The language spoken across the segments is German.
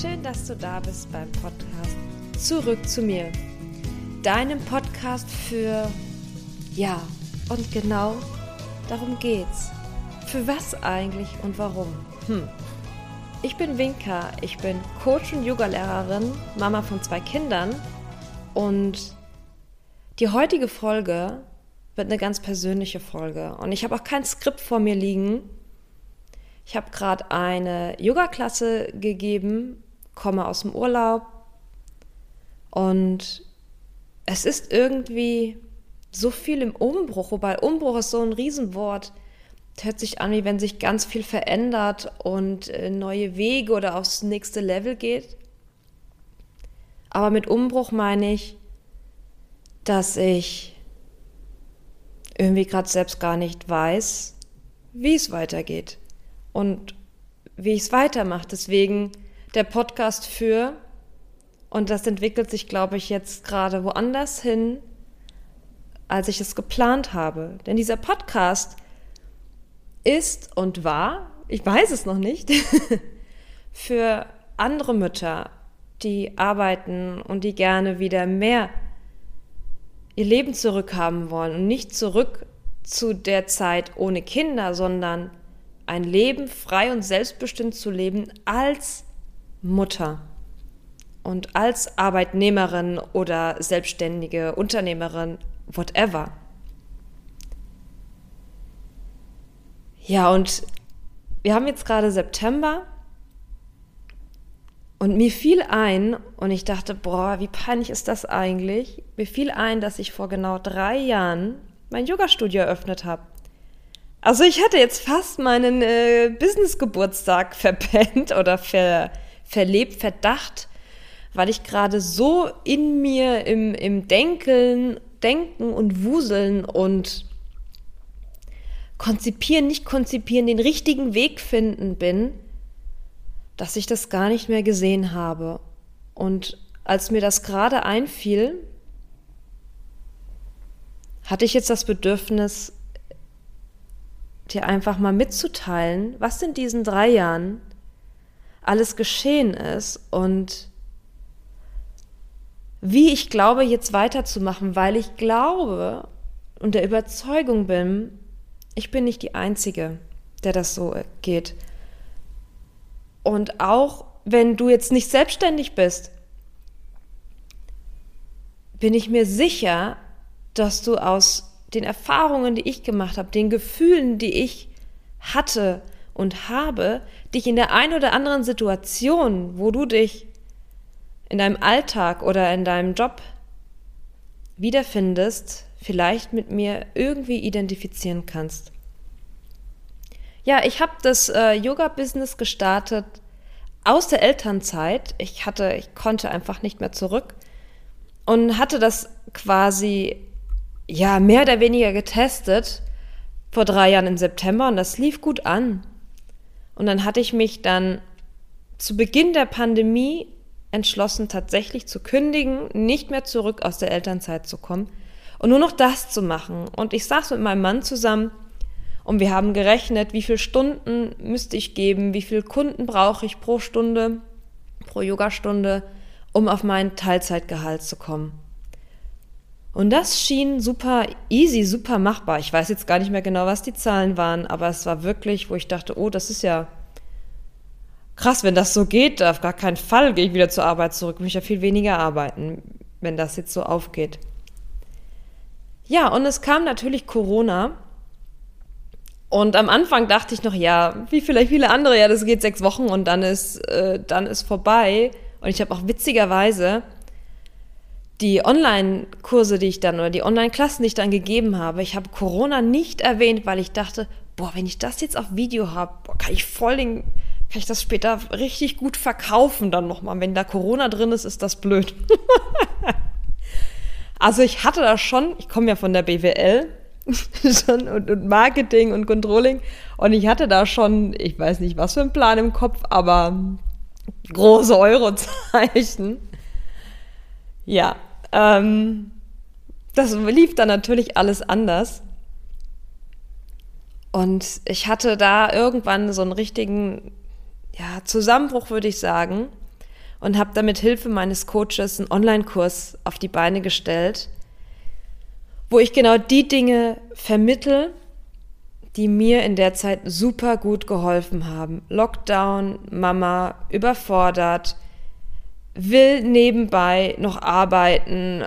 Schön, dass du da bist beim Podcast Zurück zu mir. Deinem Podcast für Ja und genau darum geht's. Für was eigentlich und warum? Hm. Ich bin Winka, ich bin Coach und Yogalehrerin, Mama von zwei Kindern und die heutige Folge wird eine ganz persönliche Folge und ich habe auch kein Skript vor mir liegen. Ich habe gerade eine Yoga-Klasse gegeben, komme aus dem Urlaub und es ist irgendwie so viel im Umbruch, wobei Umbruch ist so ein Riesenwort. Es hört sich an, wie wenn sich ganz viel verändert und äh, neue Wege oder aufs nächste Level geht. Aber mit Umbruch meine ich, dass ich irgendwie gerade selbst gar nicht weiß, wie es weitergeht und wie ich es weitermache. Deswegen der Podcast für, und das entwickelt sich, glaube ich, jetzt gerade woanders hin, als ich es geplant habe. Denn dieser Podcast ist und war, ich weiß es noch nicht, für andere Mütter, die arbeiten und die gerne wieder mehr ihr Leben zurückhaben wollen und nicht zurück zu der Zeit ohne Kinder, sondern ein Leben frei und selbstbestimmt zu leben als Mutter und als Arbeitnehmerin oder selbstständige Unternehmerin, whatever. Ja, und wir haben jetzt gerade September und mir fiel ein, und ich dachte, boah, wie peinlich ist das eigentlich? Mir fiel ein, dass ich vor genau drei Jahren mein Yoga-Studio eröffnet habe. Also ich hatte jetzt fast meinen äh, Business-Geburtstag verpennt oder ver, verlebt, verdacht, weil ich gerade so in mir im, im Denken, Denken und Wuseln und konzipieren, nicht konzipieren, den richtigen Weg finden bin, dass ich das gar nicht mehr gesehen habe. Und als mir das gerade einfiel, hatte ich jetzt das Bedürfnis, dir einfach mal mitzuteilen, was in diesen drei Jahren alles geschehen ist und wie ich glaube, jetzt weiterzumachen, weil ich glaube und der Überzeugung bin, ich bin nicht die Einzige, der das so geht. Und auch wenn du jetzt nicht selbstständig bist, bin ich mir sicher, dass du aus den Erfahrungen, die ich gemacht habe, den Gefühlen, die ich hatte und habe, dich in der einen oder anderen Situation, wo du dich in deinem Alltag oder in deinem Job wiederfindest, vielleicht mit mir irgendwie identifizieren kannst. Ja, ich habe das äh, Yoga-Business gestartet aus der Elternzeit. Ich hatte, ich konnte einfach nicht mehr zurück und hatte das quasi ja mehr oder weniger getestet vor drei Jahren im September und das lief gut an. Und dann hatte ich mich dann zu Beginn der Pandemie entschlossen, tatsächlich zu kündigen, nicht mehr zurück aus der Elternzeit zu kommen und nur noch das zu machen. Und ich saß mit meinem Mann zusammen und wir haben gerechnet, wie viele Stunden müsste ich geben, wie viele Kunden brauche ich pro Stunde, pro Yogastunde, um auf mein Teilzeitgehalt zu kommen. Und das schien super easy, super machbar. Ich weiß jetzt gar nicht mehr genau, was die Zahlen waren, aber es war wirklich, wo ich dachte, oh, das ist ja krass, wenn das so geht, auf gar keinen Fall gehe ich wieder zur Arbeit zurück, muss ja viel weniger arbeiten, wenn das jetzt so aufgeht. Ja, und es kam natürlich Corona und am Anfang dachte ich noch, ja, wie vielleicht viele andere, ja, das geht sechs Wochen und dann ist, äh, dann ist vorbei. Und ich habe auch witzigerweise die Online-Kurse, die ich dann oder die Online-Klassen, die ich dann gegeben habe, ich habe Corona nicht erwähnt, weil ich dachte, boah, wenn ich das jetzt auf Video habe, kann ich voll den, kann ich das später richtig gut verkaufen dann nochmal. Wenn da Corona drin ist, ist das blöd. also ich hatte da schon, ich komme ja von der BWL, schon und, und, Marketing und Controlling. Und ich hatte da schon, ich weiß nicht, was für ein Plan im Kopf, aber große Eurozeichen. Ja, ähm, das lief dann natürlich alles anders. Und ich hatte da irgendwann so einen richtigen ja, Zusammenbruch, würde ich sagen, und habe damit Hilfe meines Coaches einen Online-Kurs auf die Beine gestellt, wo ich genau die Dinge vermittel, die mir in der Zeit super gut geholfen haben. Lockdown, Mama, überfordert, will nebenbei noch arbeiten,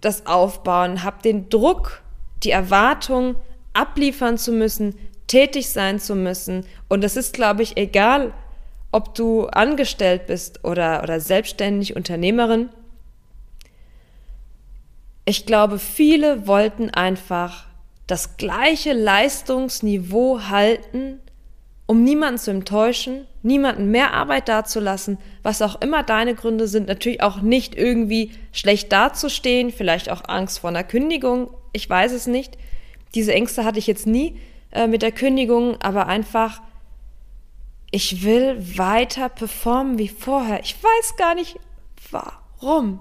das aufbauen, habe den Druck, die Erwartung abliefern zu müssen, tätig sein zu müssen. Und das ist, glaube ich, egal, ob du angestellt bist oder, oder selbstständig Unternehmerin. Ich glaube, viele wollten einfach das gleiche Leistungsniveau halten, um niemanden zu enttäuschen, niemanden mehr Arbeit dazulassen, was auch immer deine Gründe sind, natürlich auch nicht irgendwie schlecht dazustehen, vielleicht auch Angst vor einer Kündigung, ich weiß es nicht. Diese Ängste hatte ich jetzt nie äh, mit der Kündigung, aber einfach, ich will weiter performen wie vorher. Ich weiß gar nicht, warum.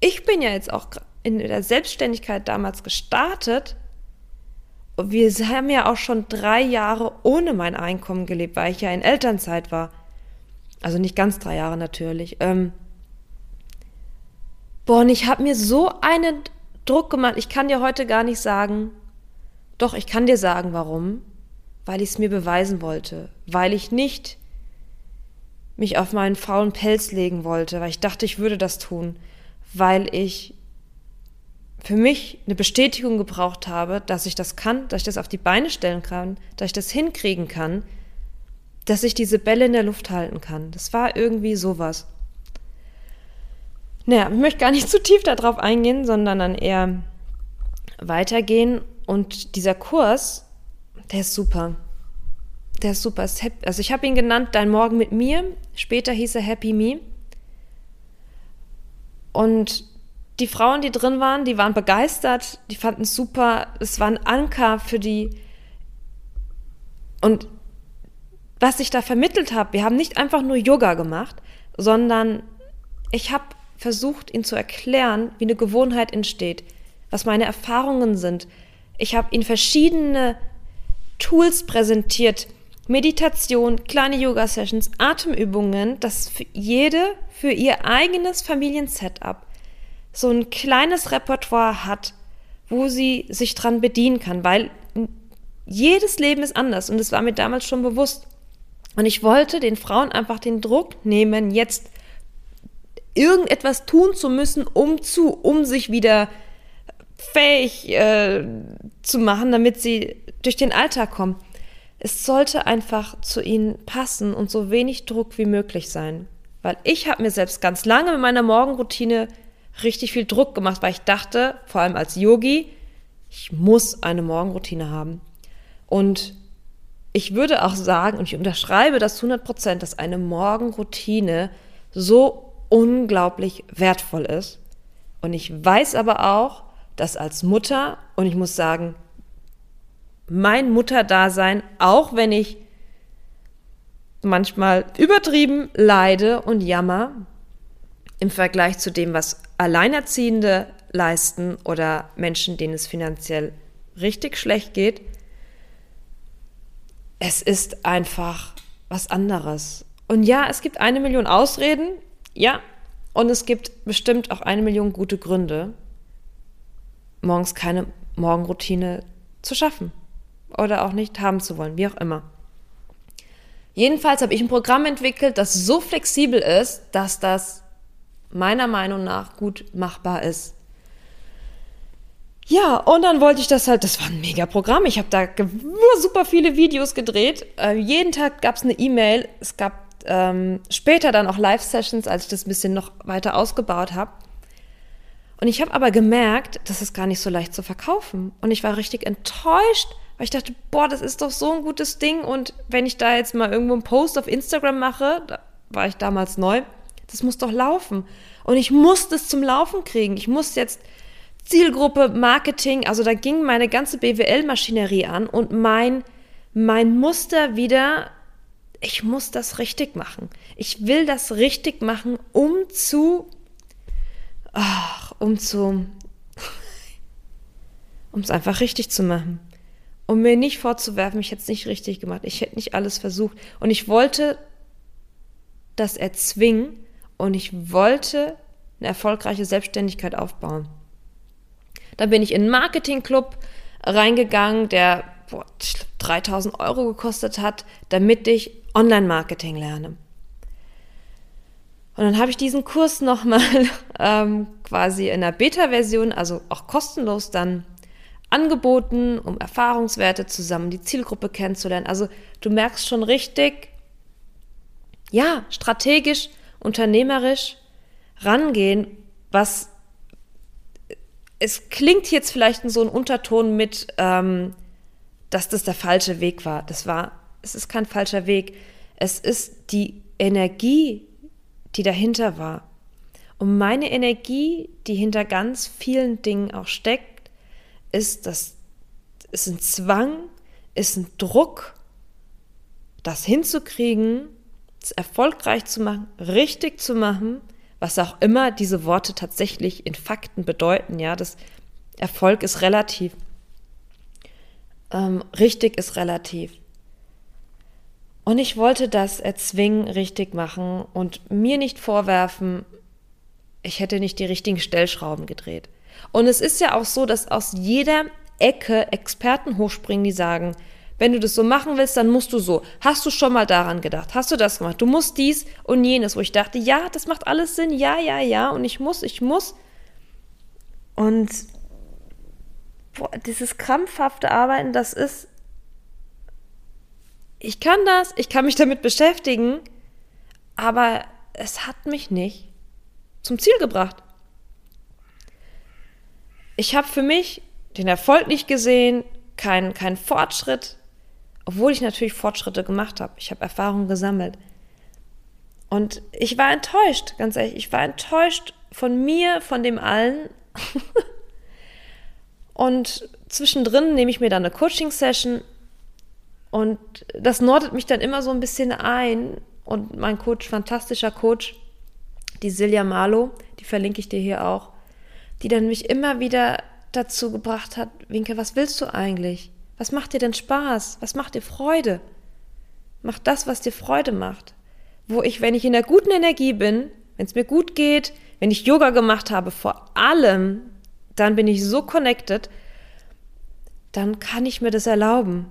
Ich bin ja jetzt auch in der Selbstständigkeit damals gestartet. Wir haben ja auch schon drei Jahre ohne mein Einkommen gelebt, weil ich ja in Elternzeit war. Also nicht ganz drei Jahre natürlich. Ähm, boah, und ich habe mir so einen Druck gemacht. Ich kann dir heute gar nicht sagen, doch, ich kann dir sagen, warum. Weil ich es mir beweisen wollte. Weil ich nicht mich auf meinen faulen Pelz legen wollte, weil ich dachte, ich würde das tun. Weil ich für mich eine Bestätigung gebraucht habe, dass ich das kann, dass ich das auf die Beine stellen kann, dass ich das hinkriegen kann, dass ich diese Bälle in der Luft halten kann. Das war irgendwie sowas. Naja, ich möchte gar nicht zu tief darauf eingehen, sondern dann eher weitergehen. Und dieser Kurs, der ist super. Der ist super. Also ich habe ihn genannt Dein Morgen mit mir. Später hieß er Happy Me. Und die Frauen, die drin waren, die waren begeistert, die fanden es super. Es war ein Anker für die. Und was ich da vermittelt habe, wir haben nicht einfach nur Yoga gemacht, sondern ich habe versucht, ihnen zu erklären, wie eine Gewohnheit entsteht, was meine Erfahrungen sind. Ich habe ihnen verschiedene Tools präsentiert, Meditation, kleine Yoga-Sessions, Atemübungen, das für jede für ihr eigenes Familiensetup so ein kleines Repertoire hat, wo sie sich dran bedienen kann, weil jedes Leben ist anders und das war mir damals schon bewusst. Und ich wollte den Frauen einfach den Druck nehmen, jetzt irgendetwas tun zu müssen, um zu, um sich wieder fähig äh, zu machen, damit sie durch den Alltag kommen. Es sollte einfach zu ihnen passen und so wenig Druck wie möglich sein. Weil ich habe mir selbst ganz lange mit meiner Morgenroutine richtig viel Druck gemacht, weil ich dachte, vor allem als Yogi, ich muss eine Morgenroutine haben. Und ich würde auch sagen, und ich unterschreibe das 100 Prozent, dass eine Morgenroutine so unglaublich wertvoll ist. Und ich weiß aber auch, dass als Mutter, und ich muss sagen, mein Mutterdasein, auch wenn ich manchmal übertrieben leide und jammer, im Vergleich zu dem, was Alleinerziehende leisten oder Menschen, denen es finanziell richtig schlecht geht, es ist einfach was anderes. Und ja, es gibt eine Million Ausreden, ja, und es gibt bestimmt auch eine Million gute Gründe, morgens keine Morgenroutine zu schaffen oder auch nicht haben zu wollen, wie auch immer. Jedenfalls habe ich ein Programm entwickelt, das so flexibel ist, dass das meiner Meinung nach gut machbar ist. Ja, und dann wollte ich das halt, das war ein mega Programm. Ich habe da super viele Videos gedreht. Äh, jeden Tag gab es eine E-Mail. Es gab ähm, später dann auch Live-Sessions, als ich das ein bisschen noch weiter ausgebaut habe. Und ich habe aber gemerkt, das ist gar nicht so leicht zu verkaufen. Und ich war richtig enttäuscht, weil ich dachte, boah, das ist doch so ein gutes Ding. Und wenn ich da jetzt mal irgendwo einen Post auf Instagram mache, da war ich damals neu, das muss doch laufen. Und ich muss das zum Laufen kriegen. Ich muss jetzt Zielgruppe, Marketing, also da ging meine ganze BWL-Maschinerie an und mein, mein Muster wieder, ich muss das richtig machen. Ich will das richtig machen, um zu, ach, um zu, um es einfach richtig zu machen. Um mir nicht vorzuwerfen, ich hätte es nicht richtig gemacht, ich hätte nicht alles versucht. Und ich wollte das erzwingen und ich wollte eine erfolgreiche Selbstständigkeit aufbauen. Dann bin ich in einen Marketingclub reingegangen, der boah, 3000 Euro gekostet hat, damit ich Online-Marketing lerne. Und dann habe ich diesen Kurs nochmal ähm, quasi in der Beta-Version, also auch kostenlos dann angeboten, um Erfahrungswerte zusammen die Zielgruppe kennenzulernen. Also du merkst schon richtig, ja, strategisch, unternehmerisch rangehen, was es klingt jetzt vielleicht in so einem Unterton mit, ähm, dass das der falsche Weg war. Das war, es ist kein falscher Weg. Es ist die Energie, die dahinter war. Und meine Energie, die hinter ganz vielen Dingen auch steckt, ist, dass es ein Zwang, ist ein Druck, das hinzukriegen, erfolgreich zu machen, richtig zu machen, was auch immer diese Worte tatsächlich in Fakten bedeuten. Ja, das Erfolg ist relativ. Ähm, richtig ist relativ. Und ich wollte das erzwingen, richtig machen und mir nicht vorwerfen, ich hätte nicht die richtigen Stellschrauben gedreht. Und es ist ja auch so, dass aus jeder Ecke Experten hochspringen, die sagen, wenn du das so machen willst, dann musst du so. Hast du schon mal daran gedacht? Hast du das gemacht? Du musst dies und jenes, wo ich dachte, ja, das macht alles Sinn, ja, ja, ja, und ich muss, ich muss. Und boah, dieses krampfhafte Arbeiten, das ist ich kann das, ich kann mich damit beschäftigen, aber es hat mich nicht zum Ziel gebracht. Ich habe für mich den Erfolg nicht gesehen, keinen kein Fortschritt, obwohl ich natürlich Fortschritte gemacht habe. Ich habe Erfahrungen gesammelt. Und ich war enttäuscht, ganz ehrlich, ich war enttäuscht von mir, von dem allen. und zwischendrin nehme ich mir dann eine Coaching-Session und das nordet mich dann immer so ein bisschen ein. Und mein Coach, fantastischer Coach, die Silja Marlow, die verlinke ich dir hier auch, die dann mich immer wieder dazu gebracht hat, Winke, was willst du eigentlich? Was macht dir denn Spaß? Was macht dir Freude? Mach das, was dir Freude macht. Wo ich, wenn ich in der guten Energie bin, wenn es mir gut geht, wenn ich Yoga gemacht habe, vor allem, dann bin ich so connected, dann kann ich mir das erlauben.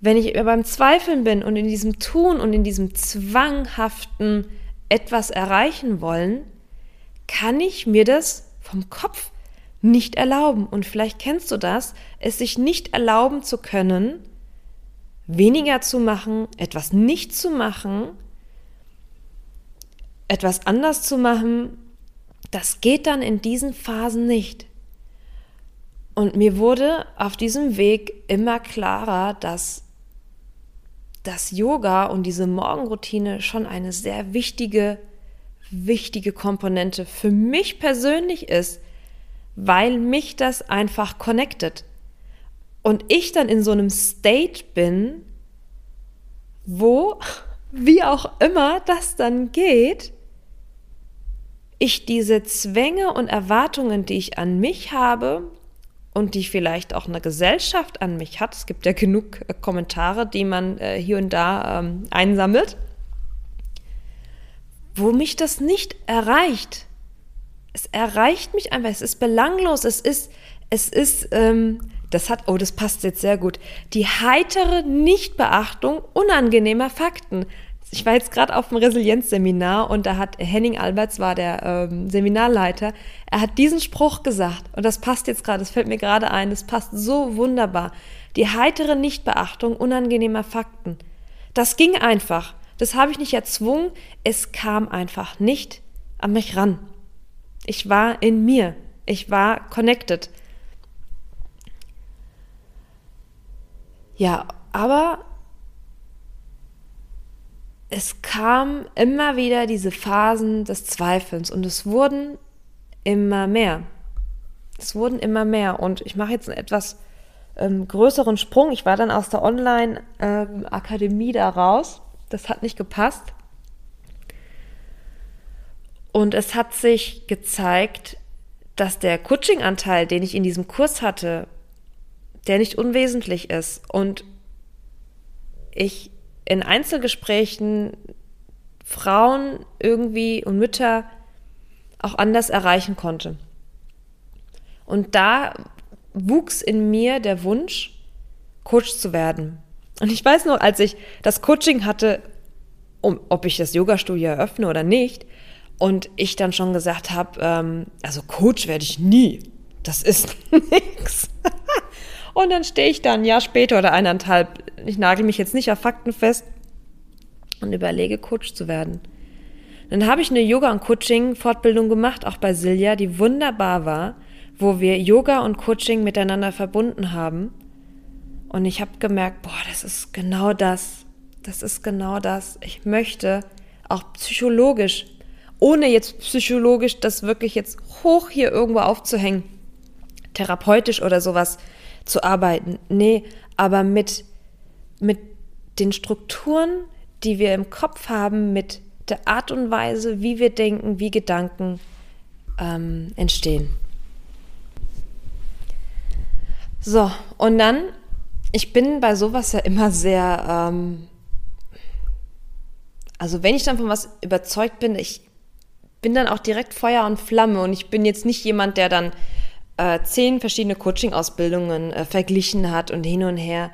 Wenn ich beim Zweifeln bin und in diesem Tun und in diesem zwanghaften etwas erreichen wollen, kann ich mir das vom Kopf nicht erlauben. Und vielleicht kennst du das, es sich nicht erlauben zu können, weniger zu machen, etwas nicht zu machen, etwas anders zu machen, das geht dann in diesen Phasen nicht. Und mir wurde auf diesem Weg immer klarer, dass dass Yoga und diese Morgenroutine schon eine sehr wichtige, wichtige Komponente für mich persönlich ist, weil mich das einfach connectet. Und ich dann in so einem State bin, wo, wie auch immer das dann geht, ich diese Zwänge und Erwartungen, die ich an mich habe, und die vielleicht auch eine Gesellschaft an mich hat. Es gibt ja genug äh, Kommentare, die man äh, hier und da ähm, einsammelt, wo mich das nicht erreicht. Es erreicht mich einfach, es ist belanglos, es ist, es ist, ähm, das hat, oh, das passt jetzt sehr gut, die heitere Nichtbeachtung unangenehmer Fakten ich war jetzt gerade auf dem Resilienzseminar und da hat Henning Alberts war der ähm, Seminarleiter. Er hat diesen Spruch gesagt und das passt jetzt gerade, das fällt mir gerade ein, das passt so wunderbar. Die heitere Nichtbeachtung unangenehmer Fakten. Das ging einfach. Das habe ich nicht erzwungen. Es kam einfach nicht an mich ran. Ich war in mir. Ich war connected. Ja, aber es kam immer wieder diese Phasen des Zweifelns und es wurden immer mehr. Es wurden immer mehr und ich mache jetzt einen etwas ähm, größeren Sprung. Ich war dann aus der Online-Akademie ähm, da raus. Das hat nicht gepasst. Und es hat sich gezeigt, dass der Coaching-Anteil, den ich in diesem Kurs hatte, der nicht unwesentlich ist. Und ich in Einzelgesprächen Frauen irgendwie und Mütter auch anders erreichen konnte. Und da wuchs in mir der Wunsch, Coach zu werden. Und ich weiß noch, als ich das Coaching hatte, um, ob ich das Yoga-Studio eröffne oder nicht, und ich dann schon gesagt habe, ähm, also Coach werde ich nie. Das ist nichts. Und dann stehe ich da ein Jahr später oder eineinhalb, ich nagel mich jetzt nicht auf Fakten fest und überlege, Coach zu werden. Dann habe ich eine Yoga- und Coaching-Fortbildung gemacht, auch bei Silja, die wunderbar war, wo wir Yoga und Coaching miteinander verbunden haben. Und ich habe gemerkt, boah, das ist genau das. Das ist genau das. Ich möchte auch psychologisch, ohne jetzt psychologisch das wirklich jetzt hoch hier irgendwo aufzuhängen, therapeutisch oder sowas zu arbeiten. Nee, aber mit, mit den Strukturen, die wir im Kopf haben, mit der Art und Weise, wie wir denken, wie Gedanken ähm, entstehen. So, und dann, ich bin bei sowas ja immer sehr, ähm, also wenn ich dann von was überzeugt bin, ich bin dann auch direkt Feuer und Flamme und ich bin jetzt nicht jemand, der dann äh, zehn verschiedene Coaching-Ausbildungen äh, verglichen hat und hin und her.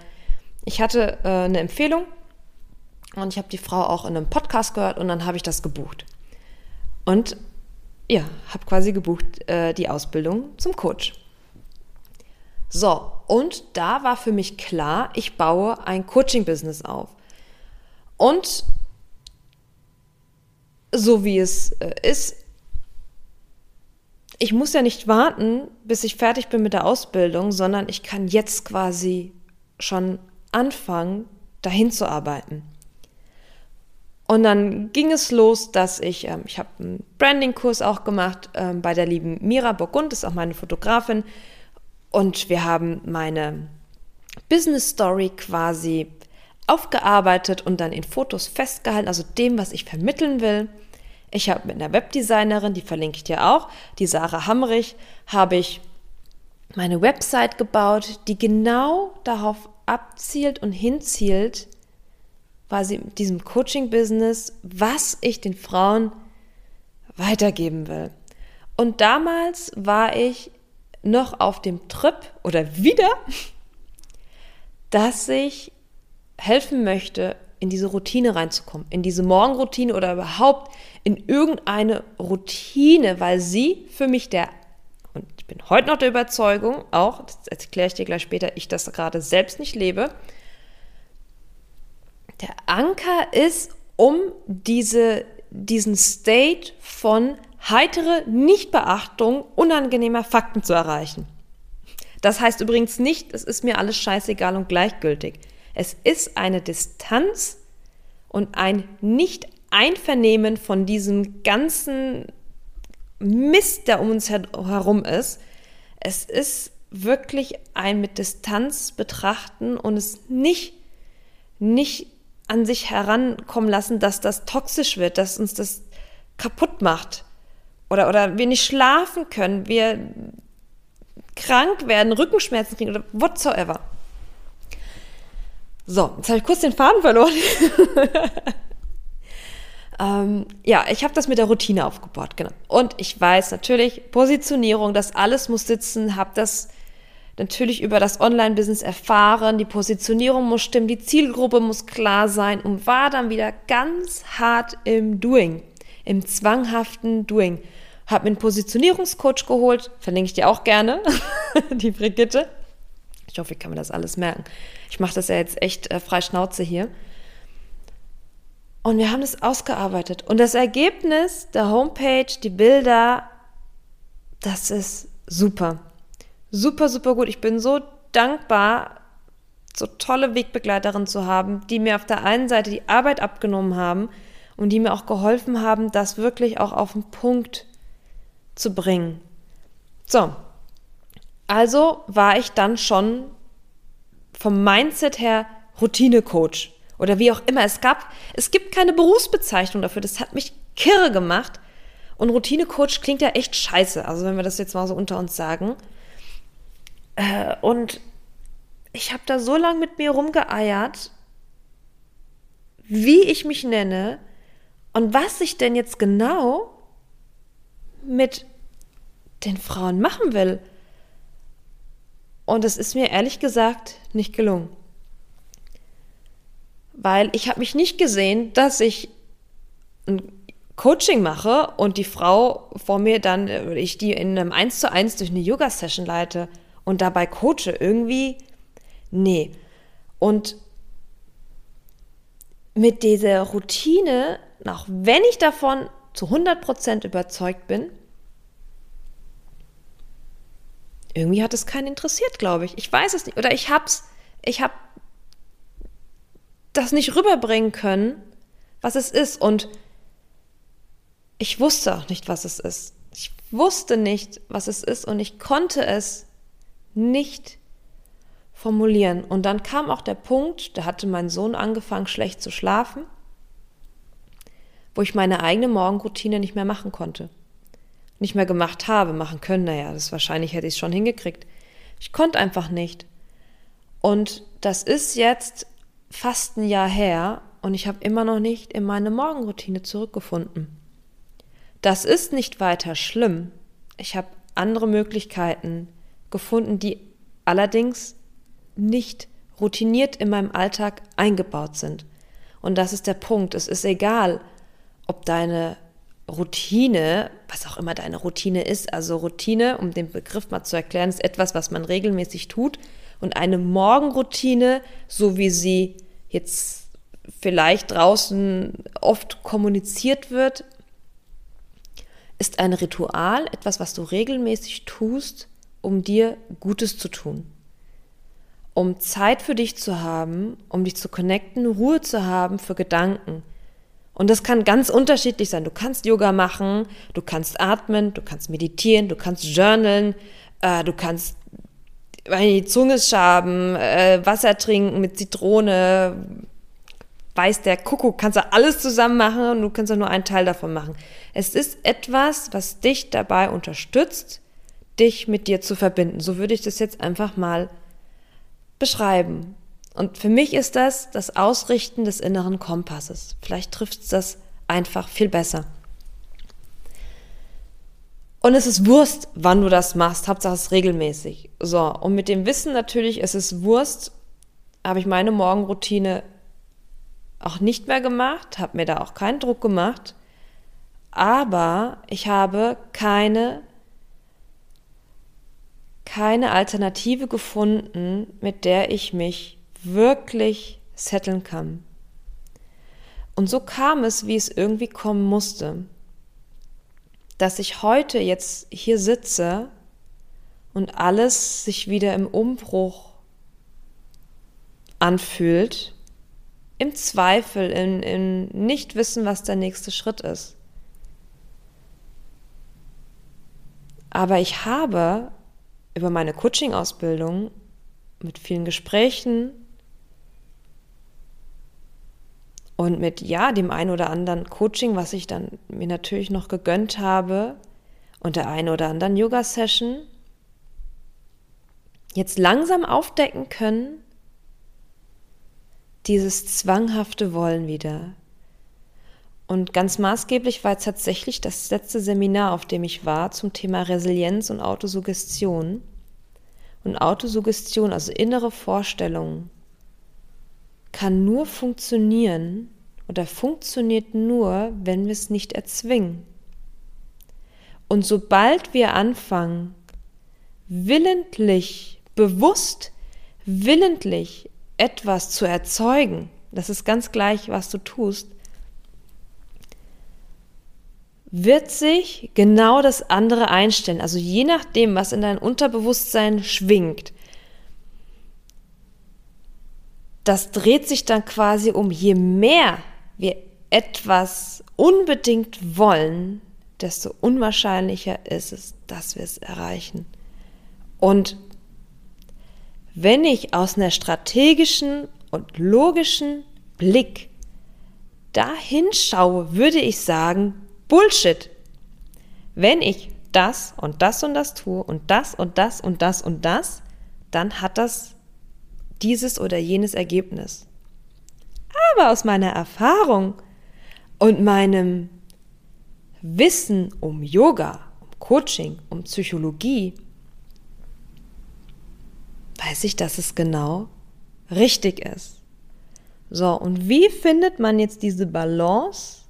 Ich hatte äh, eine Empfehlung und ich habe die Frau auch in einem Podcast gehört und dann habe ich das gebucht. Und ja, habe quasi gebucht äh, die Ausbildung zum Coach. So, und da war für mich klar, ich baue ein Coaching-Business auf. Und so wie es äh, ist, ich muss ja nicht warten, bis ich fertig bin mit der Ausbildung, sondern ich kann jetzt quasi schon anfangen, dahin zu arbeiten. Und dann ging es los, dass ich, ähm, ich habe einen Branding-Kurs auch gemacht ähm, bei der lieben Mira Burgund, ist auch meine Fotografin. Und wir haben meine Business Story quasi aufgearbeitet und dann in Fotos festgehalten, also dem, was ich vermitteln will. Ich habe mit einer Webdesignerin, die verlinke ich dir auch, die Sarah Hamrich, habe ich meine Website gebaut, die genau darauf abzielt und hinzielt, quasi in diesem Coaching-Business, was ich den Frauen weitergeben will. Und damals war ich noch auf dem Trip oder wieder, dass ich helfen möchte, in diese Routine reinzukommen, in diese Morgenroutine oder überhaupt in irgendeine Routine, weil sie für mich der, und ich bin heute noch der Überzeugung, auch, das erkläre ich dir gleich später, ich das gerade selbst nicht lebe, der Anker ist, um diese, diesen State von heitere Nichtbeachtung unangenehmer Fakten zu erreichen. Das heißt übrigens nicht, es ist mir alles scheißegal und gleichgültig. Es ist eine Distanz und ein Nicht-Einvernehmen von diesem ganzen Mist, der um uns herum ist. Es ist wirklich ein mit Distanz betrachten und es nicht, nicht an sich herankommen lassen, dass das toxisch wird, dass uns das kaputt macht oder, oder wir nicht schlafen können, wir krank werden, Rückenschmerzen kriegen oder whatsoever. So, jetzt habe ich kurz den Faden verloren. ähm, ja, ich habe das mit der Routine aufgebaut, genau. Und ich weiß natürlich, Positionierung, das alles muss sitzen, habe das natürlich über das Online-Business erfahren, die Positionierung muss stimmen, die Zielgruppe muss klar sein und war dann wieder ganz hart im Doing, im zwanghaften Doing. Habe mir einen Positionierungscoach geholt, verlinke ich dir auch gerne, die Brigitte. Ich hoffe, ich kann mir das alles merken. Ich mache das ja jetzt echt äh, frei Schnauze hier. Und wir haben das ausgearbeitet. Und das Ergebnis der Homepage, die Bilder, das ist super. Super, super gut. Ich bin so dankbar, so tolle Wegbegleiterin zu haben, die mir auf der einen Seite die Arbeit abgenommen haben und die mir auch geholfen haben, das wirklich auch auf den Punkt zu bringen. So, also war ich dann schon vom Mindset her Routinecoach oder wie auch immer. Es gab, es gibt keine Berufsbezeichnung dafür. Das hat mich kirre gemacht. Und Routinecoach klingt ja echt scheiße. Also wenn wir das jetzt mal so unter uns sagen. Äh, und ich habe da so lange mit mir rumgeeiert, wie ich mich nenne. Und was ich denn jetzt genau mit den Frauen machen will. Und es ist mir ehrlich gesagt nicht gelungen. Weil ich habe mich nicht gesehen, dass ich ein Coaching mache und die Frau vor mir dann, oder ich die in einem 1 zu 1 durch eine Yoga-Session leite und dabei coache. Irgendwie, nee. Und mit dieser Routine, auch wenn ich davon zu 100% überzeugt bin, irgendwie hat es keinen interessiert, glaube ich. Ich weiß es nicht. Oder ich hab's, ich hab das nicht rüberbringen können, was es ist. Und ich wusste auch nicht, was es ist. Ich wusste nicht, was es ist und ich konnte es nicht formulieren. Und dann kam auch der Punkt, da hatte mein Sohn angefangen, schlecht zu schlafen, wo ich meine eigene Morgenroutine nicht mehr machen konnte nicht mehr gemacht habe, machen können, naja, das wahrscheinlich hätte ich schon hingekriegt. Ich konnte einfach nicht. Und das ist jetzt fast ein Jahr her und ich habe immer noch nicht in meine Morgenroutine zurückgefunden. Das ist nicht weiter schlimm. Ich habe andere Möglichkeiten gefunden, die allerdings nicht routiniert in meinem Alltag eingebaut sind. Und das ist der Punkt. Es ist egal, ob deine Routine, was auch immer deine Routine ist, also Routine, um den Begriff mal zu erklären, ist etwas, was man regelmäßig tut. Und eine Morgenroutine, so wie sie jetzt vielleicht draußen oft kommuniziert wird, ist ein Ritual, etwas, was du regelmäßig tust, um dir Gutes zu tun. Um Zeit für dich zu haben, um dich zu connecten, Ruhe zu haben für Gedanken, und das kann ganz unterschiedlich sein. Du kannst Yoga machen, du kannst atmen, du kannst meditieren, du kannst journalen, äh, du kannst die Zunge schaben, äh, Wasser trinken mit Zitrone, weiß der Kuckuck, kannst du alles zusammen machen und du kannst auch nur einen Teil davon machen. Es ist etwas, was dich dabei unterstützt, dich mit dir zu verbinden. So würde ich das jetzt einfach mal beschreiben. Und für mich ist das das Ausrichten des inneren Kompasses. Vielleicht trifft es das einfach viel besser. Und es ist Wurst, wann du das machst. Hauptsache es ist regelmäßig. So, und mit dem Wissen natürlich, es ist Wurst, habe ich meine Morgenroutine auch nicht mehr gemacht, habe mir da auch keinen Druck gemacht. Aber ich habe keine, keine Alternative gefunden, mit der ich mich wirklich setteln kann. Und so kam es, wie es irgendwie kommen musste, dass ich heute jetzt hier sitze und alles sich wieder im Umbruch anfühlt, im Zweifel, in, in nicht wissen, was der nächste Schritt ist. Aber ich habe über meine Coaching-Ausbildung mit vielen Gesprächen Und mit ja, dem einen oder anderen Coaching, was ich dann mir natürlich noch gegönnt habe und der einen oder anderen Yoga-Session, jetzt langsam aufdecken können, dieses zwanghafte Wollen wieder. Und ganz maßgeblich war tatsächlich das letzte Seminar, auf dem ich war, zum Thema Resilienz und Autosuggestion. Und Autosuggestion, also innere Vorstellungen, kann nur funktionieren oder funktioniert nur, wenn wir es nicht erzwingen. Und sobald wir anfangen, willentlich, bewusst, willentlich etwas zu erzeugen, das ist ganz gleich, was du tust, wird sich genau das andere einstellen. Also je nachdem, was in dein Unterbewusstsein schwingt, das dreht sich dann quasi um, je mehr wir etwas unbedingt wollen, desto unwahrscheinlicher ist es, dass wir es erreichen. Und wenn ich aus einer strategischen und logischen Blick da hinschaue, würde ich sagen, Bullshit. Wenn ich das und das und das tue und das und das und das und das, dann hat das dieses oder jenes Ergebnis. Aber aus meiner Erfahrung, und meinem Wissen um Yoga, um Coaching, um Psychologie, weiß ich, dass es genau richtig ist. So, und wie findet man jetzt diese Balance,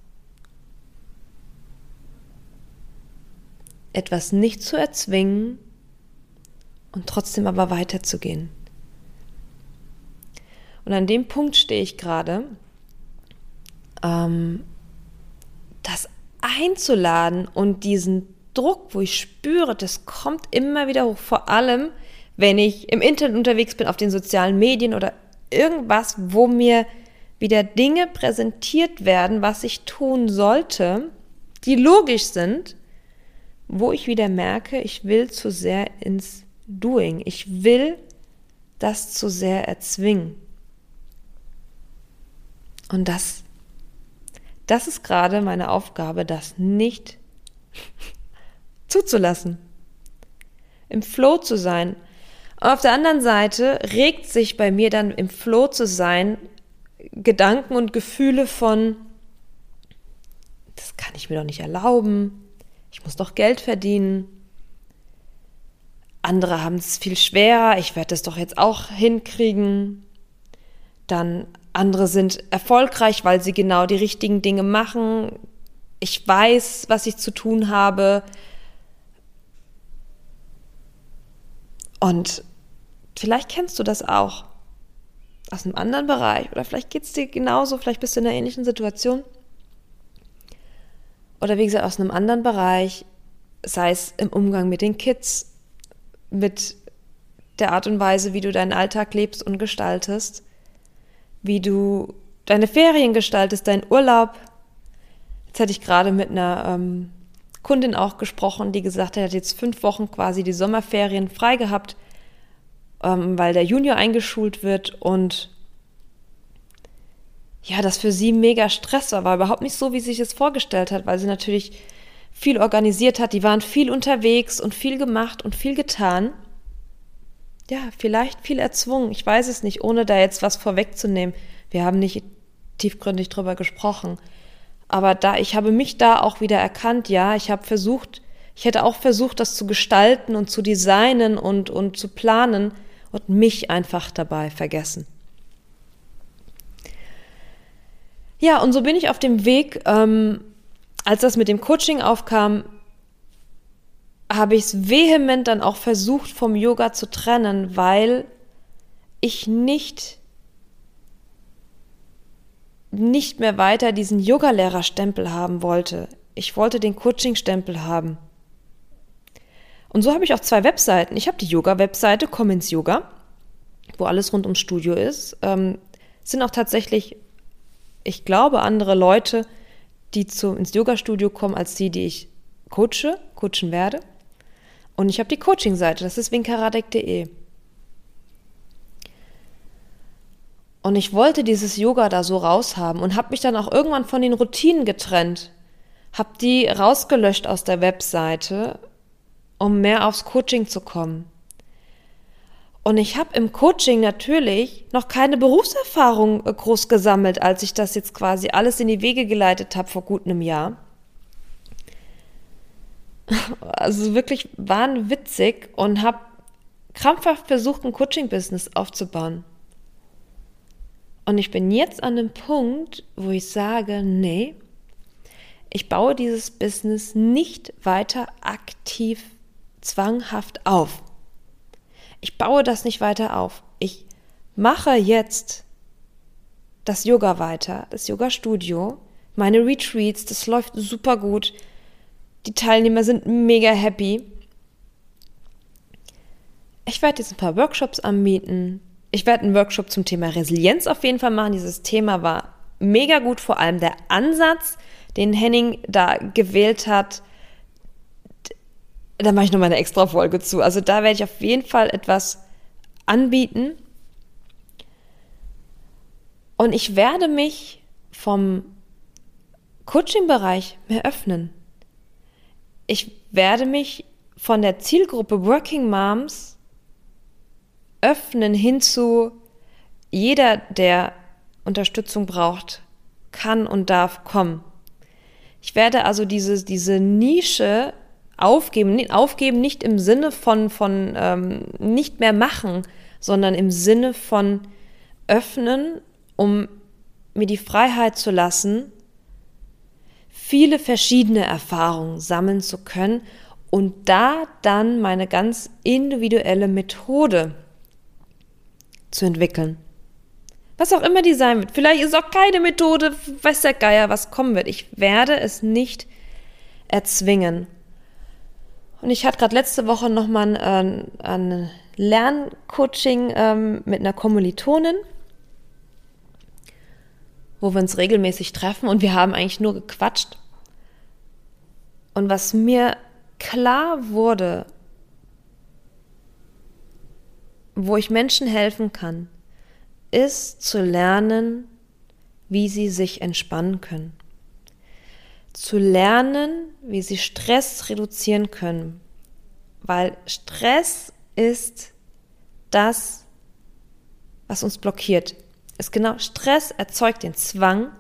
etwas nicht zu erzwingen und trotzdem aber weiterzugehen? Und an dem Punkt stehe ich gerade, ähm, das einzuladen und diesen Druck, wo ich spüre, das kommt immer wieder hoch, vor allem wenn ich im Internet unterwegs bin, auf den sozialen Medien oder irgendwas, wo mir wieder Dinge präsentiert werden, was ich tun sollte, die logisch sind, wo ich wieder merke, ich will zu sehr ins Doing. Ich will das zu sehr erzwingen. Und das, das ist gerade meine Aufgabe, das nicht zuzulassen. Im Flow zu sein, auf der anderen Seite regt sich bei mir dann im Flow zu sein Gedanken und Gefühle von, das kann ich mir doch nicht erlauben, ich muss doch Geld verdienen. Andere haben es viel schwerer, ich werde es doch jetzt auch hinkriegen. Dann andere sind erfolgreich, weil sie genau die richtigen Dinge machen. Ich weiß, was ich zu tun habe. Und vielleicht kennst du das auch aus einem anderen Bereich oder vielleicht geht es dir genauso, vielleicht bist du in einer ähnlichen Situation. Oder wie gesagt, aus einem anderen Bereich, sei es im Umgang mit den Kids, mit der Art und Weise, wie du deinen Alltag lebst und gestaltest, wie du deine Ferien gestaltest, deinen Urlaub. Jetzt hatte ich gerade mit einer ähm, Kundin auch gesprochen, die gesagt hat, er hat jetzt fünf Wochen quasi die Sommerferien frei gehabt, ähm, weil der Junior eingeschult wird und ja, das für sie mega Stress war, war überhaupt nicht so, wie sie sich es vorgestellt hat, weil sie natürlich viel organisiert hat, die waren viel unterwegs und viel gemacht und viel getan. Ja, vielleicht viel erzwungen, ich weiß es nicht, ohne da jetzt was vorwegzunehmen. Wir haben nicht tiefgründig drüber gesprochen. Aber da, ich habe mich da auch wieder erkannt, ja, ich habe versucht, ich hätte auch versucht, das zu gestalten und zu designen und, und zu planen und mich einfach dabei vergessen. Ja, und so bin ich auf dem Weg, ähm, als das mit dem Coaching aufkam, habe ich es vehement dann auch versucht vom Yoga zu trennen, weil ich nicht nicht mehr weiter diesen Yogalehrerstempel haben wollte. Ich wollte den Coaching-Stempel haben. Und so habe ich auch zwei Webseiten. Ich habe die Yoga-Webseite, komm ins Yoga, wo alles rund ums Studio ist. Ähm, sind auch tatsächlich, ich glaube, andere Leute, die zu, ins Yoga-Studio kommen, als die, die ich coache, coachen werde. Und ich habe die Coaching-Seite, das ist winkaradek.de. Und ich wollte dieses Yoga da so raushaben und habe mich dann auch irgendwann von den Routinen getrennt. Habe die rausgelöscht aus der Webseite um mehr aufs Coaching zu kommen. Und ich habe im Coaching natürlich noch keine Berufserfahrung äh, groß gesammelt, als ich das jetzt quasi alles in die Wege geleitet habe vor gut einem Jahr. Also wirklich wahnwitzig und habe krampfhaft versucht, ein Coaching-Business aufzubauen. Und ich bin jetzt an dem Punkt, wo ich sage, nee, ich baue dieses Business nicht weiter aktiv zwanghaft auf. Ich baue das nicht weiter auf. Ich mache jetzt das Yoga weiter, das Yoga-Studio, meine Retreats, das läuft super gut. Die Teilnehmer sind mega happy. Ich werde jetzt ein paar Workshops anbieten. Ich werde einen Workshop zum Thema Resilienz auf jeden Fall machen. Dieses Thema war mega gut, vor allem der Ansatz, den Henning da gewählt hat, da mache ich noch mal eine extra Folge zu. Also da werde ich auf jeden Fall etwas anbieten. Und ich werde mich vom Coaching-Bereich mehr öffnen. Ich werde mich von der Zielgruppe Working Moms öffnen hin zu jeder, der Unterstützung braucht, kann und darf kommen. Ich werde also diese, diese Nische aufgeben. Aufgeben nicht im Sinne von, von ähm, nicht mehr machen, sondern im Sinne von öffnen, um mir die Freiheit zu lassen, viele verschiedene Erfahrungen sammeln zu können und da dann meine ganz individuelle Methode zu entwickeln. Was auch immer die sein wird. Vielleicht ist auch keine Methode, weiß der Geier, was kommen wird. Ich werde es nicht erzwingen. Und ich hatte gerade letzte Woche nochmal ein, äh, ein Lerncoaching ähm, mit einer Kommilitonin, wo wir uns regelmäßig treffen und wir haben eigentlich nur gequatscht. Und was mir klar wurde, wo ich Menschen helfen kann, ist zu lernen, wie sie sich entspannen können. Zu lernen, wie sie Stress reduzieren können. Weil Stress ist das, was uns blockiert. Ist genau Stress erzeugt den Zwang,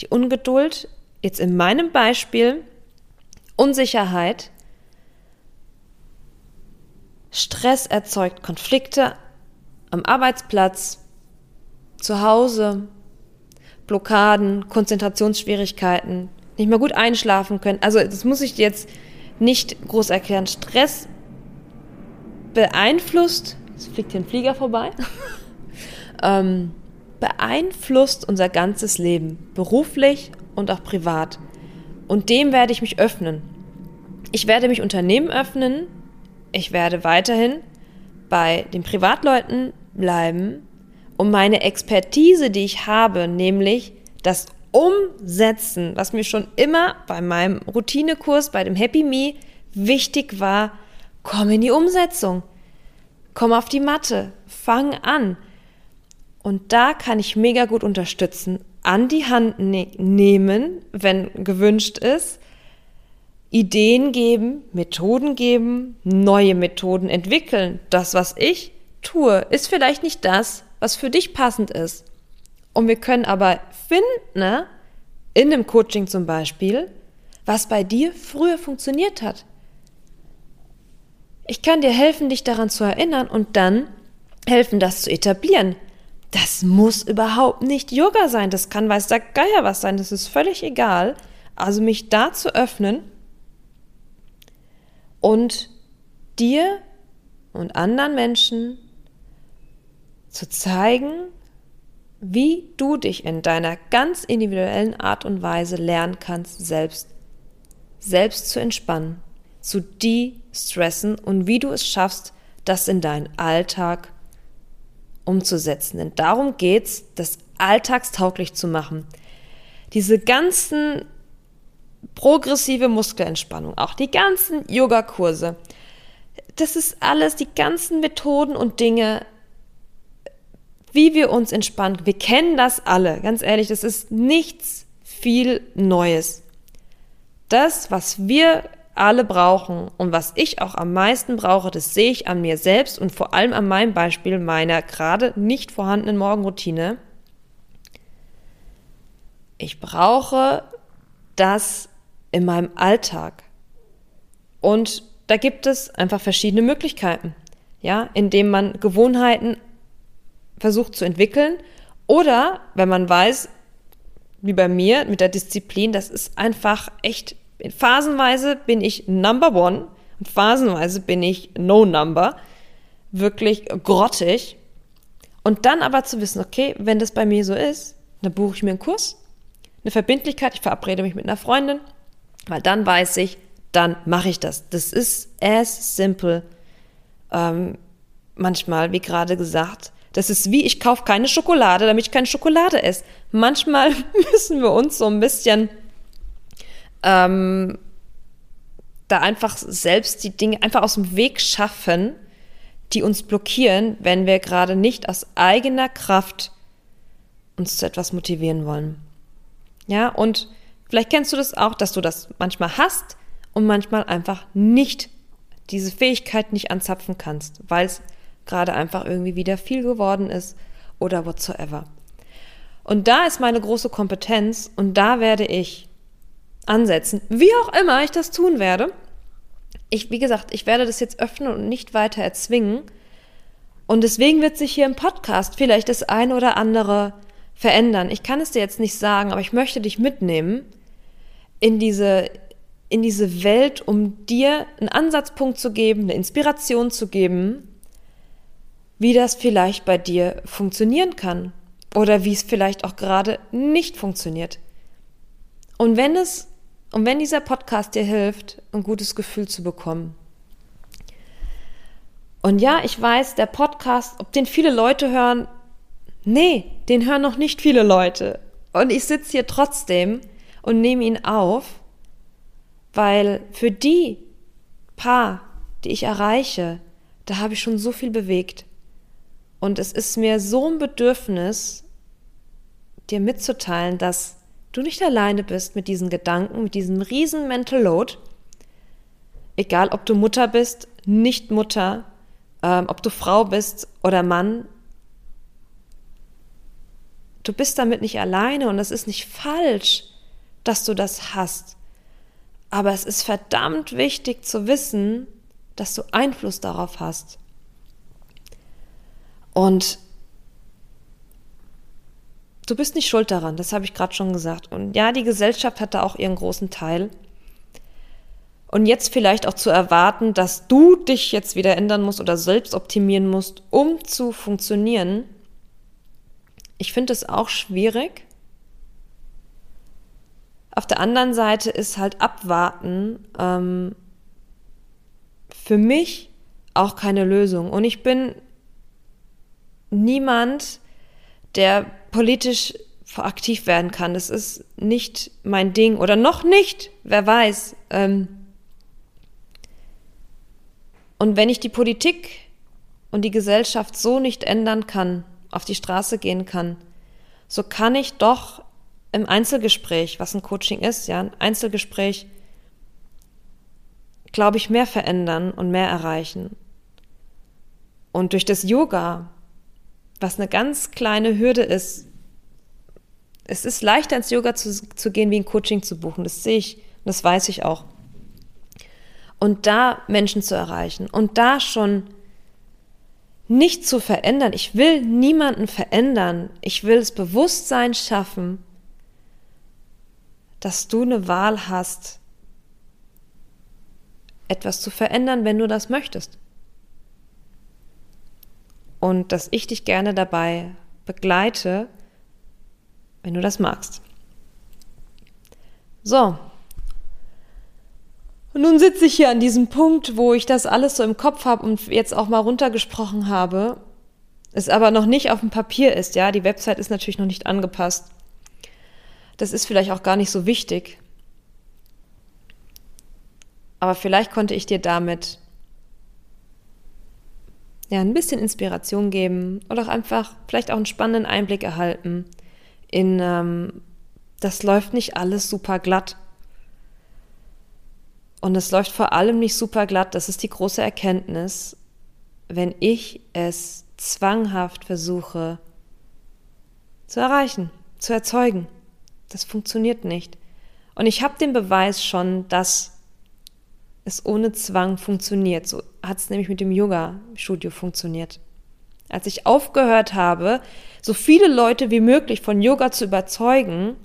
die Ungeduld, jetzt in meinem Beispiel Unsicherheit, Stress erzeugt Konflikte am Arbeitsplatz, zu Hause, Blockaden, Konzentrationsschwierigkeiten, nicht mehr gut einschlafen können. Also das muss ich jetzt nicht groß erklären. Stress beeinflusst, es fliegt hier ein Flieger vorbei, ähm, beeinflusst unser ganzes Leben, beruflich und auch privat. Und dem werde ich mich öffnen. Ich werde mich Unternehmen öffnen, ich werde weiterhin bei den Privatleuten bleiben, um meine Expertise, die ich habe, nämlich das Umsetzen, was mir schon immer bei meinem Routinekurs, bei dem Happy Me wichtig war, komm in die Umsetzung. Komm auf die Matte, fang an. Und da kann ich mega gut unterstützen, an die Hand ne nehmen, wenn gewünscht ist, Ideen geben, Methoden geben, neue Methoden entwickeln. Das, was ich tue, ist vielleicht nicht das, was für dich passend ist. Und wir können aber finden, in dem Coaching zum Beispiel, was bei dir früher funktioniert hat. Ich kann dir helfen, dich daran zu erinnern und dann helfen, das zu etablieren. Das muss überhaupt nicht Yoga sein, das kann weiß der Geier was sein, das ist völlig egal. Also mich da zu öffnen und dir und anderen Menschen zu zeigen, wie du dich in deiner ganz individuellen Art und Weise lernen kannst, selbst, selbst zu entspannen, zu de-stressen und wie du es schaffst, das in deinen Alltag umzusetzen. Denn darum geht's, das alltagstauglich zu machen. Diese ganzen progressive Muskelentspannung, auch die ganzen Yogakurse. Das ist alles, die ganzen Methoden und Dinge, wie wir uns entspannen. Wir kennen das alle, ganz ehrlich, das ist nichts viel Neues. Das, was wir alle brauchen und was ich auch am meisten brauche, das sehe ich an mir selbst und vor allem an meinem Beispiel meiner gerade nicht vorhandenen Morgenroutine. Ich brauche das in meinem Alltag. Und da gibt es einfach verschiedene Möglichkeiten, ja, indem man Gewohnheiten versucht zu entwickeln oder wenn man weiß, wie bei mir mit der Disziplin, das ist einfach echt, phasenweise bin ich Number One und phasenweise bin ich No Number, wirklich grottig. Und dann aber zu wissen, okay, wenn das bei mir so ist, dann buche ich mir einen Kurs, eine Verbindlichkeit, ich verabrede mich mit einer Freundin, weil dann weiß ich, dann mache ich das. Das ist as simple. Ähm, manchmal, wie gerade gesagt, das ist wie, ich kaufe keine Schokolade, damit ich keine Schokolade esse. Manchmal müssen wir uns so ein bisschen ähm, da einfach selbst die Dinge einfach aus dem Weg schaffen, die uns blockieren, wenn wir gerade nicht aus eigener Kraft uns zu etwas motivieren wollen. Ja, und Vielleicht kennst du das auch, dass du das manchmal hast und manchmal einfach nicht diese Fähigkeit nicht anzapfen kannst, weil es gerade einfach irgendwie wieder viel geworden ist oder whatsoever. Und da ist meine große Kompetenz und da werde ich ansetzen. Wie auch immer ich das tun werde. Ich, wie gesagt, ich werde das jetzt öffnen und nicht weiter erzwingen. Und deswegen wird sich hier im Podcast vielleicht das eine oder andere verändern. Ich kann es dir jetzt nicht sagen, aber ich möchte dich mitnehmen in diese, in diese Welt, um dir einen Ansatzpunkt zu geben, eine Inspiration zu geben, wie das vielleicht bei dir funktionieren kann oder wie es vielleicht auch gerade nicht funktioniert. Und wenn es, und wenn dieser Podcast dir hilft, ein gutes Gefühl zu bekommen. Und ja, ich weiß, der Podcast, ob den viele Leute hören, nee, den hören noch nicht viele Leute. Und ich sitze hier trotzdem und nehme ihn auf, weil für die paar, die ich erreiche, da habe ich schon so viel bewegt. Und es ist mir so ein Bedürfnis, dir mitzuteilen, dass du nicht alleine bist mit diesen Gedanken, mit diesem riesen Mental Load. Egal, ob du Mutter bist, nicht Mutter, ähm, ob du Frau bist oder Mann, du bist damit nicht alleine und es ist nicht falsch, dass du das hast. Aber es ist verdammt wichtig zu wissen, dass du Einfluss darauf hast. Und du bist nicht schuld daran, das habe ich gerade schon gesagt. Und ja, die Gesellschaft hat da auch ihren großen Teil. Und jetzt vielleicht auch zu erwarten, dass du dich jetzt wieder ändern musst oder selbst optimieren musst, um zu funktionieren, ich finde es auch schwierig. Auf der anderen Seite ist halt abwarten ähm, für mich auch keine Lösung. Und ich bin niemand, der politisch aktiv werden kann. Das ist nicht mein Ding oder noch nicht, wer weiß. Ähm, und wenn ich die Politik und die Gesellschaft so nicht ändern kann, auf die Straße gehen kann, so kann ich doch im Einzelgespräch, was ein Coaching ist, ja, ein Einzelgespräch, glaube ich, mehr verändern und mehr erreichen. Und durch das Yoga, was eine ganz kleine Hürde ist, es ist leichter ins Yoga zu, zu gehen, wie ein Coaching zu buchen. Das sehe ich, das weiß ich auch. Und da Menschen zu erreichen und da schon nicht zu verändern. Ich will niemanden verändern. Ich will das Bewusstsein schaffen, dass du eine Wahl hast, etwas zu verändern, wenn du das möchtest. Und dass ich dich gerne dabei begleite, wenn du das magst. So, und nun sitze ich hier an diesem Punkt, wo ich das alles so im Kopf habe und jetzt auch mal runtergesprochen habe, es aber noch nicht auf dem Papier ist, ja, die Website ist natürlich noch nicht angepasst. Das ist vielleicht auch gar nicht so wichtig. Aber vielleicht konnte ich dir damit ja ein bisschen Inspiration geben oder auch einfach vielleicht auch einen spannenden Einblick erhalten in ähm, das läuft nicht alles super glatt. Und es läuft vor allem nicht super glatt, das ist die große Erkenntnis, wenn ich es zwanghaft versuche zu erreichen, zu erzeugen. Das funktioniert nicht. Und ich habe den Beweis schon, dass es ohne Zwang funktioniert. So hat es nämlich mit dem Yoga-Studio funktioniert. Als ich aufgehört habe, so viele Leute wie möglich von Yoga zu überzeugen,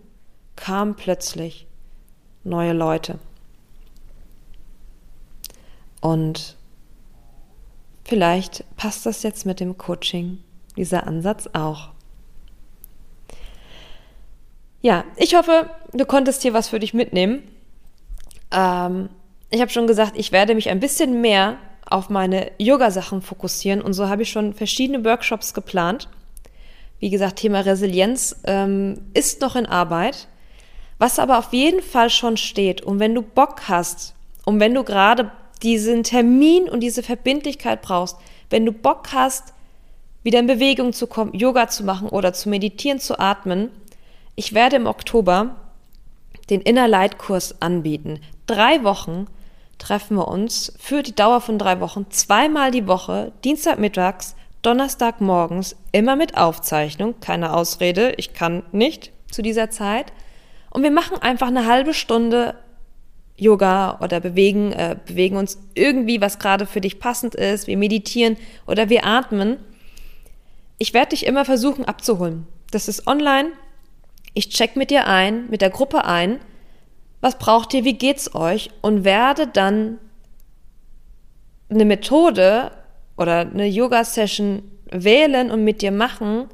kamen plötzlich neue Leute. Und vielleicht passt das jetzt mit dem Coaching, dieser Ansatz auch. Ja, ich hoffe, du konntest hier was für dich mitnehmen. Ähm, ich habe schon gesagt, ich werde mich ein bisschen mehr auf meine Yoga-Sachen fokussieren und so habe ich schon verschiedene Workshops geplant. Wie gesagt, Thema Resilienz ähm, ist noch in Arbeit. Was aber auf jeden Fall schon steht und wenn du Bock hast und wenn du gerade diesen Termin und diese Verbindlichkeit brauchst, wenn du Bock hast, wieder in Bewegung zu kommen, Yoga zu machen oder zu meditieren, zu atmen, ich werde im Oktober den Inner Light Kurs anbieten. Drei Wochen treffen wir uns für die Dauer von drei Wochen, zweimal die Woche, Dienstagmittags, Donnerstagmorgens, immer mit Aufzeichnung, keine Ausrede, ich kann nicht zu dieser Zeit. und wir machen einfach eine halbe Stunde Yoga oder bewegen, äh, bewegen uns irgendwie, was gerade für dich passend ist. Wir meditieren oder wir atmen. Ich werde dich immer versuchen abzuholen. Das ist online. Ich check mit dir ein, mit der Gruppe ein. Was braucht ihr? Wie geht's euch? Und werde dann eine Methode oder eine Yoga-Session wählen und mit dir machen,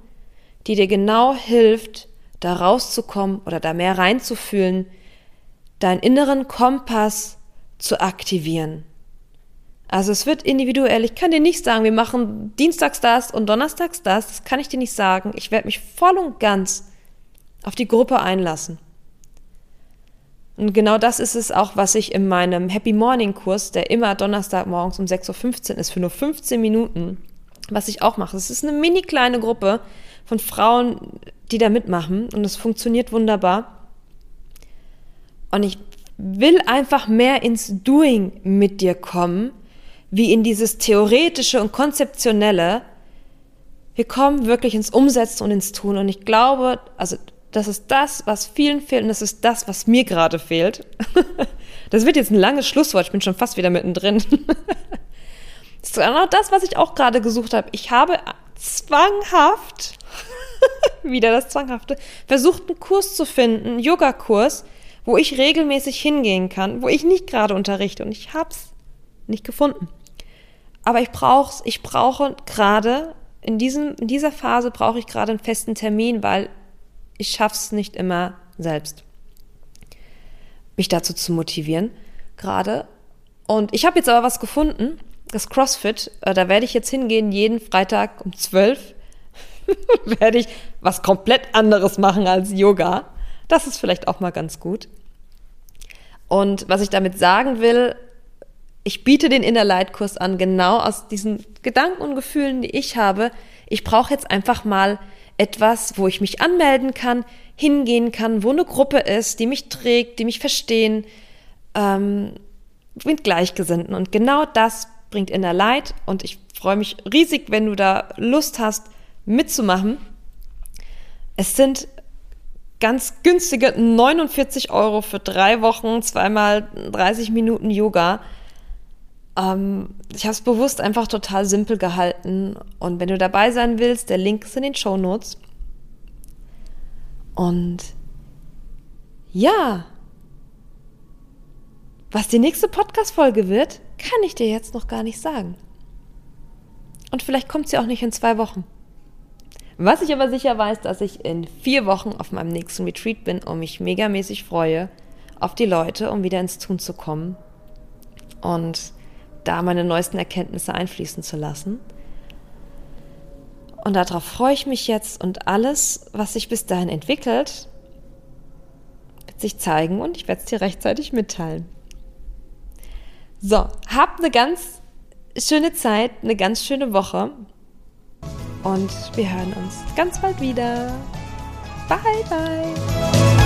die dir genau hilft, da rauszukommen oder da mehr reinzufühlen, deinen inneren Kompass zu aktivieren. Also es wird individuell. Ich kann dir nicht sagen, wir machen dienstags das und donnerstags das. Das kann ich dir nicht sagen. Ich werde mich voll und ganz auf die Gruppe einlassen. Und genau das ist es auch, was ich in meinem Happy Morning Kurs, der immer Donnerstag morgens um 6.15 Uhr ist, für nur 15 Minuten, was ich auch mache. Es ist eine mini kleine Gruppe von Frauen, die da mitmachen und es funktioniert wunderbar. Und ich will einfach mehr ins Doing mit dir kommen, wie in dieses theoretische und konzeptionelle. Wir kommen wirklich ins Umsetzen und ins Tun. Und ich glaube, also das ist das, was vielen fehlt und das ist das, was mir gerade fehlt. das wird jetzt ein langes Schlusswort. Ich bin schon fast wieder mittendrin. das ist genau das, was ich auch gerade gesucht habe. Ich habe zwanghaft, wieder das Zwanghafte, versucht, einen Kurs zu finden, einen Yogakurs, wo ich regelmäßig hingehen kann, wo ich nicht gerade unterrichte und ich hab's nicht gefunden. Aber ich brauch's, ich brauche gerade in diesem, in dieser Phase brauche ich gerade einen festen Termin, weil ich schaff's nicht immer selbst, mich dazu zu motivieren, gerade. Und ich habe jetzt aber was gefunden, das CrossFit, äh, da werde ich jetzt hingehen, jeden Freitag um 12 werde ich was komplett anderes machen als Yoga. Das ist vielleicht auch mal ganz gut. Und was ich damit sagen will, ich biete den Inner Light Kurs an, genau aus diesen Gedanken und Gefühlen, die ich habe. Ich brauche jetzt einfach mal etwas, wo ich mich anmelden kann, hingehen kann, wo eine Gruppe ist, die mich trägt, die mich verstehen, ähm, mit Gleichgesinnten. Und genau das bringt Inner Light. Und ich freue mich riesig, wenn du da Lust hast, mitzumachen. Es sind ganz günstige 49 Euro für drei Wochen, zweimal 30 Minuten Yoga. Ähm, ich habe es bewusst einfach total simpel gehalten. Und wenn du dabei sein willst, der Link ist in den Show Notes. Und ja, was die nächste Podcast-Folge wird, kann ich dir jetzt noch gar nicht sagen. Und vielleicht kommt sie auch nicht in zwei Wochen. Was ich aber sicher weiß, dass ich in vier Wochen auf meinem nächsten Retreat bin und mich megamäßig freue auf die Leute, um wieder ins Tun zu kommen und da meine neuesten Erkenntnisse einfließen zu lassen. Und darauf freue ich mich jetzt und alles, was sich bis dahin entwickelt, wird sich zeigen und ich werde es dir rechtzeitig mitteilen. So, habt eine ganz schöne Zeit, eine ganz schöne Woche und wir hören uns ganz bald wieder. Bye, bye.